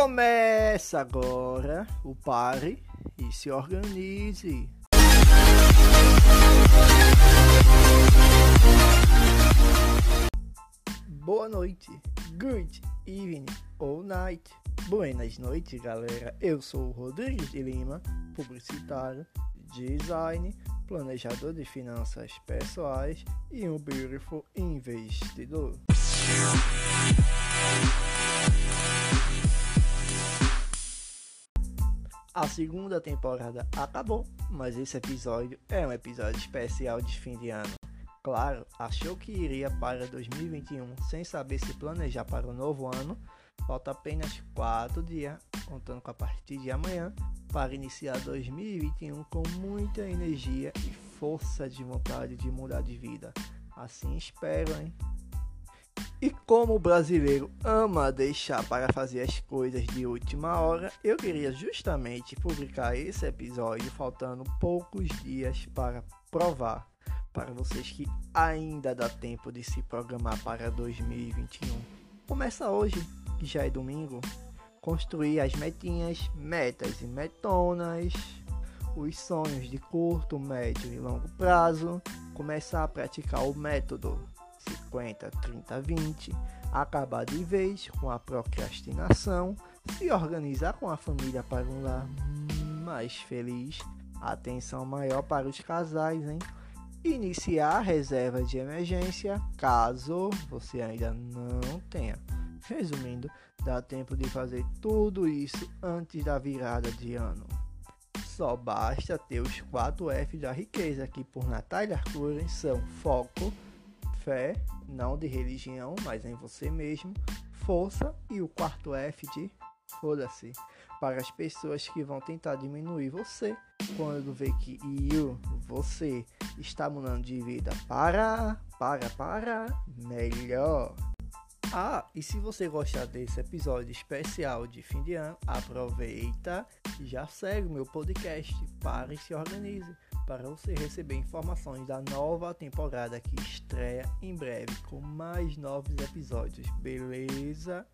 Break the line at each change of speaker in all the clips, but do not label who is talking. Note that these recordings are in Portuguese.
Começa agora o pare e se organize. Boa noite, good evening ou night. Buenas noites, galera. Eu sou o Rodrigues de Lima, publicitário, design, planejador de finanças pessoais e um beautiful investidor. A segunda temporada acabou, mas esse episódio é um episódio especial de fim de ano. Claro, achou que iria para 2021 sem saber se planejar para o novo ano? Falta apenas 4 dias, contando com a partir de amanhã, para iniciar 2021 com muita energia e força de vontade de mudar de vida. Assim espero, hein? E como o brasileiro ama deixar para fazer as coisas de última hora, eu queria justamente publicar esse episódio faltando poucos dias para provar para vocês que ainda dá tempo de se programar para 2021. Começa hoje, que já é domingo, construir as metinhas, metas e metonas, os sonhos de curto, médio e longo prazo, começar a praticar o método 50, 30, 20, acabar de vez com a procrastinação, se organizar com a família para um lar mais feliz, atenção maior para os casais, hein? Iniciar a reserva de emergência caso você ainda não tenha. Resumindo, dá tempo de fazer tudo isso antes da virada de ano. Só basta ter os 4 F da riqueza, que por Natália Arcuri são foco, fé, não de religião, mas em você mesmo, força e o quarto F de foda-se. Para as pessoas que vão tentar diminuir você, quando vê que eu, você, está mudando de vida para, para, para, melhor. Ah, e se você gostar desse episódio especial de fim de ano, aproveita e já segue o meu podcast. Pare e se organize para você receber informações da nova temporada que estreia em breve com mais novos episódios, beleza?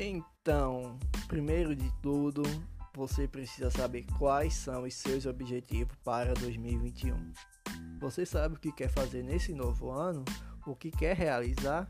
Então, primeiro de tudo, você precisa saber quais são os seus objetivos para 2021. Você sabe o que quer fazer nesse novo ano? O que quer realizar?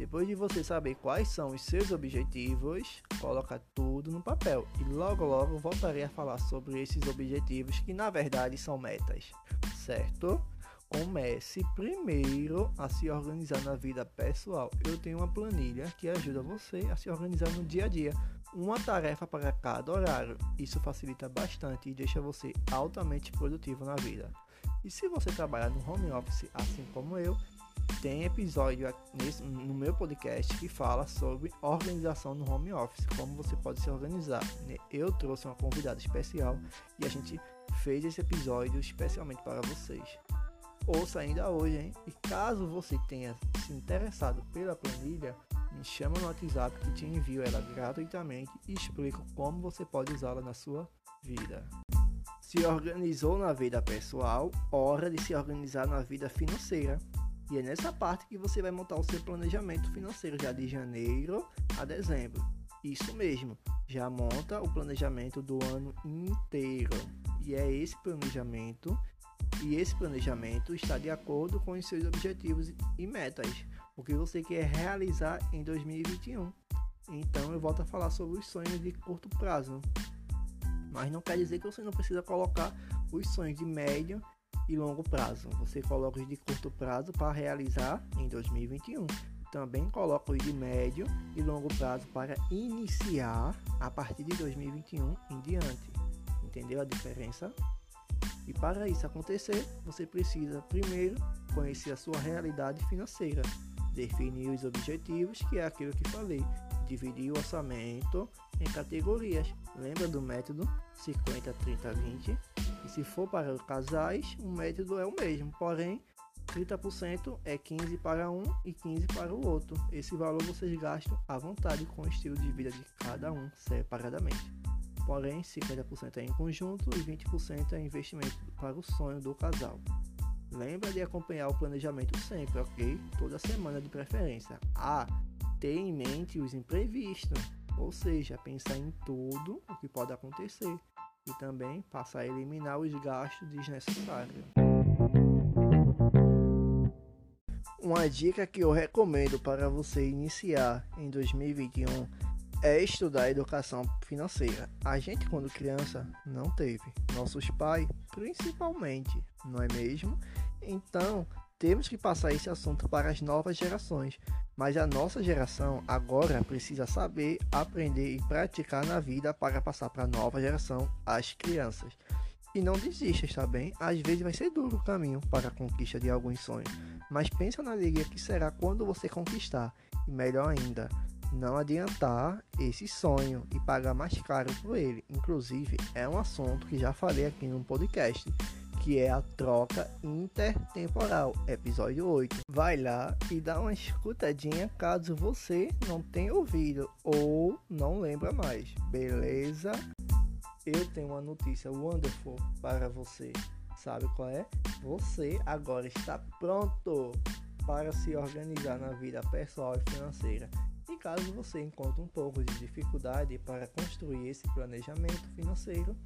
Depois de você saber quais são os seus objetivos, coloca tudo no papel e logo logo voltarei a falar sobre esses objetivos que na verdade são metas, certo? Comece primeiro a se organizar na vida pessoal. Eu tenho uma planilha que ajuda você a se organizar no dia a dia. Uma tarefa para cada horário. Isso facilita bastante e deixa você altamente produtivo na vida. E se você trabalhar no home office assim como eu, tem episódio nesse, no meu podcast que fala sobre organização no home office, como você pode se organizar. Né? Eu trouxe uma convidada especial e a gente fez esse episódio especialmente para vocês. Ouça ainda hoje, hein? E caso você tenha se interessado pela planilha, me chama no WhatsApp que te envio ela gratuitamente e explico como você pode usá-la na sua vida. Se organizou na vida pessoal, hora de se organizar na vida financeira. E é nessa parte que você vai montar o seu planejamento financeiro já de janeiro a dezembro. Isso mesmo, já monta o planejamento do ano inteiro. E é esse planejamento e esse planejamento está de acordo com os seus objetivos e metas, o que você quer realizar em 2021. Então eu volto a falar sobre os sonhos de curto prazo. Mas não quer dizer que você não precisa colocar os sonhos de médio e longo prazo. Você coloca os de curto prazo para realizar em 2021. Também coloca os de médio e longo prazo para iniciar a partir de 2021 em diante. Entendeu a diferença? E para isso acontecer, você precisa primeiro conhecer a sua realidade financeira, definir os objetivos, que é aquilo que falei, dividir o orçamento em categorias. Lembra do método 50, 30, 20? Se for para casais, o método é o mesmo, porém 30% é 15 para um e 15 para o outro. Esse valor vocês gastam à vontade com o estilo de vida de cada um separadamente. Porém, 50% é em conjunto e 20% é investimento para o sonho do casal. Lembra de acompanhar o planejamento sempre, ok? Toda semana de preferência. Ah, ter em mente os imprevistos, ou seja, pensar em tudo o que pode acontecer e também passar a eliminar os gastos desnecessários. Uma dica que eu recomendo para você iniciar em 2021 é estudar educação financeira. A gente, quando criança, não teve. Nossos pais, principalmente, não é mesmo? Então, temos que passar esse assunto para as novas gerações. Mas a nossa geração agora precisa saber, aprender e praticar na vida para passar para a nova geração, as crianças. E não desista, está bem? Às vezes vai ser duro o caminho para a conquista de alguns sonhos, mas pensa na alegria que será quando você conquistar. E melhor ainda, não adiantar esse sonho e pagar mais caro por ele. Inclusive, é um assunto que já falei aqui no podcast, que é a troca intertemporal, episódio 8. Vai lá e dá uma escutadinha caso você não tenha ouvido ou não lembra mais, beleza? Eu tenho uma notícia wonderful para você. Sabe qual é? Você agora está pronto para se organizar na vida pessoal e financeira caso você encontre um pouco de dificuldade para construir esse planejamento financeiro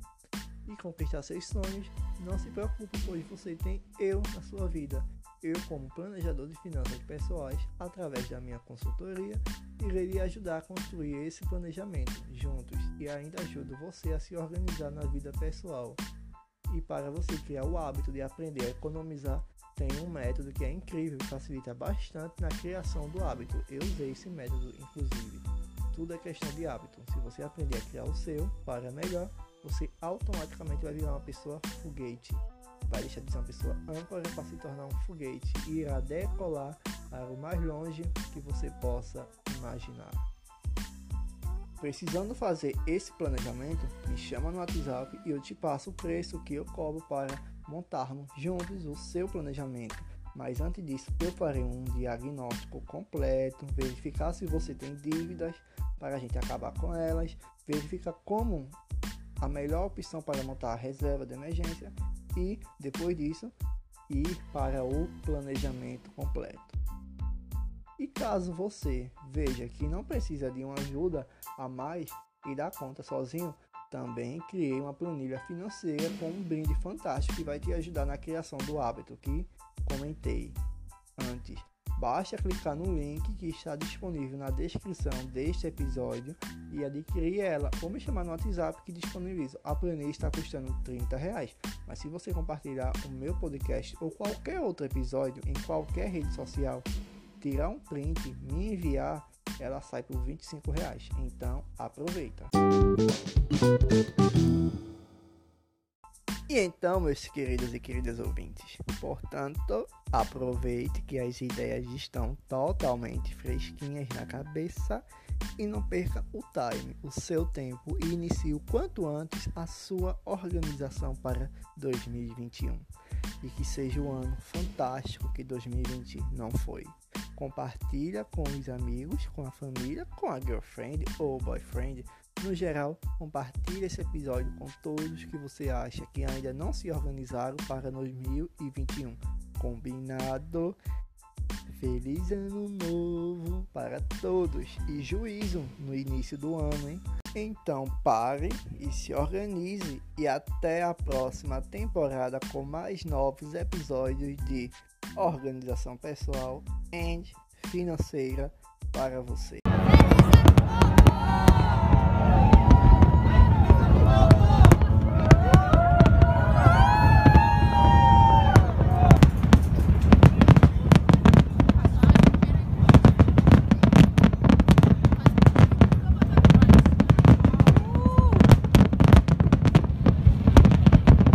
e conquistar seus sonhos, não se preocupe, pois você tem eu na sua vida. Eu, como planejador de finanças pessoais, através da minha consultoria, irei lhe ajudar a construir esse planejamento juntos e ainda ajudo você a se organizar na vida pessoal. E para você criar o hábito de aprender a economizar tem um método que é incrível e facilita bastante na criação do hábito. Eu usei esse método, inclusive. Tudo é questão de hábito. Se você aprender a criar o seu para melhor, você automaticamente vai virar uma pessoa foguete. Vai deixar de ser uma pessoa âncora para se tornar um foguete e irá decolar para o mais longe que você possa imaginar. Precisando fazer esse planejamento, me chama no WhatsApp e eu te passo o preço que eu cobro para montarmos juntos o seu planejamento. Mas antes disso, eu farei um diagnóstico completo, verificar se você tem dívidas para a gente acabar com elas, verificar como a melhor opção para montar a reserva de emergência e depois disso ir para o planejamento completo. E caso você veja que não precisa de uma ajuda a mais e dá conta sozinho, também criei uma planilha financeira com um brinde fantástico que vai te ajudar na criação do hábito que comentei antes. Basta clicar no link que está disponível na descrição deste episódio e adquirir ela ou me chamar no WhatsApp que disponibilizo. A planilha está custando 30 reais, mas se você compartilhar o meu podcast ou qualquer outro episódio em qualquer rede social, tirar um print, me enviar ela sai por 25 reais. Então aproveita. E então, meus queridos e queridas ouvintes, portanto, aproveite que as ideias estão totalmente fresquinhas na cabeça e não perca o time, o seu tempo e inicie o quanto antes a sua organização para 2021. E que seja o ano fantástico que 2020 não foi compartilha com os amigos, com a família, com a girlfriend ou boyfriend. No geral, compartilhe esse episódio com todos que você acha que ainda não se organizaram para 2021. Combinado? Feliz ano novo para todos e juízo no início do ano, hein? Então pare e se organize e até a próxima temporada com mais novos episódios de organização pessoal e financeira para você.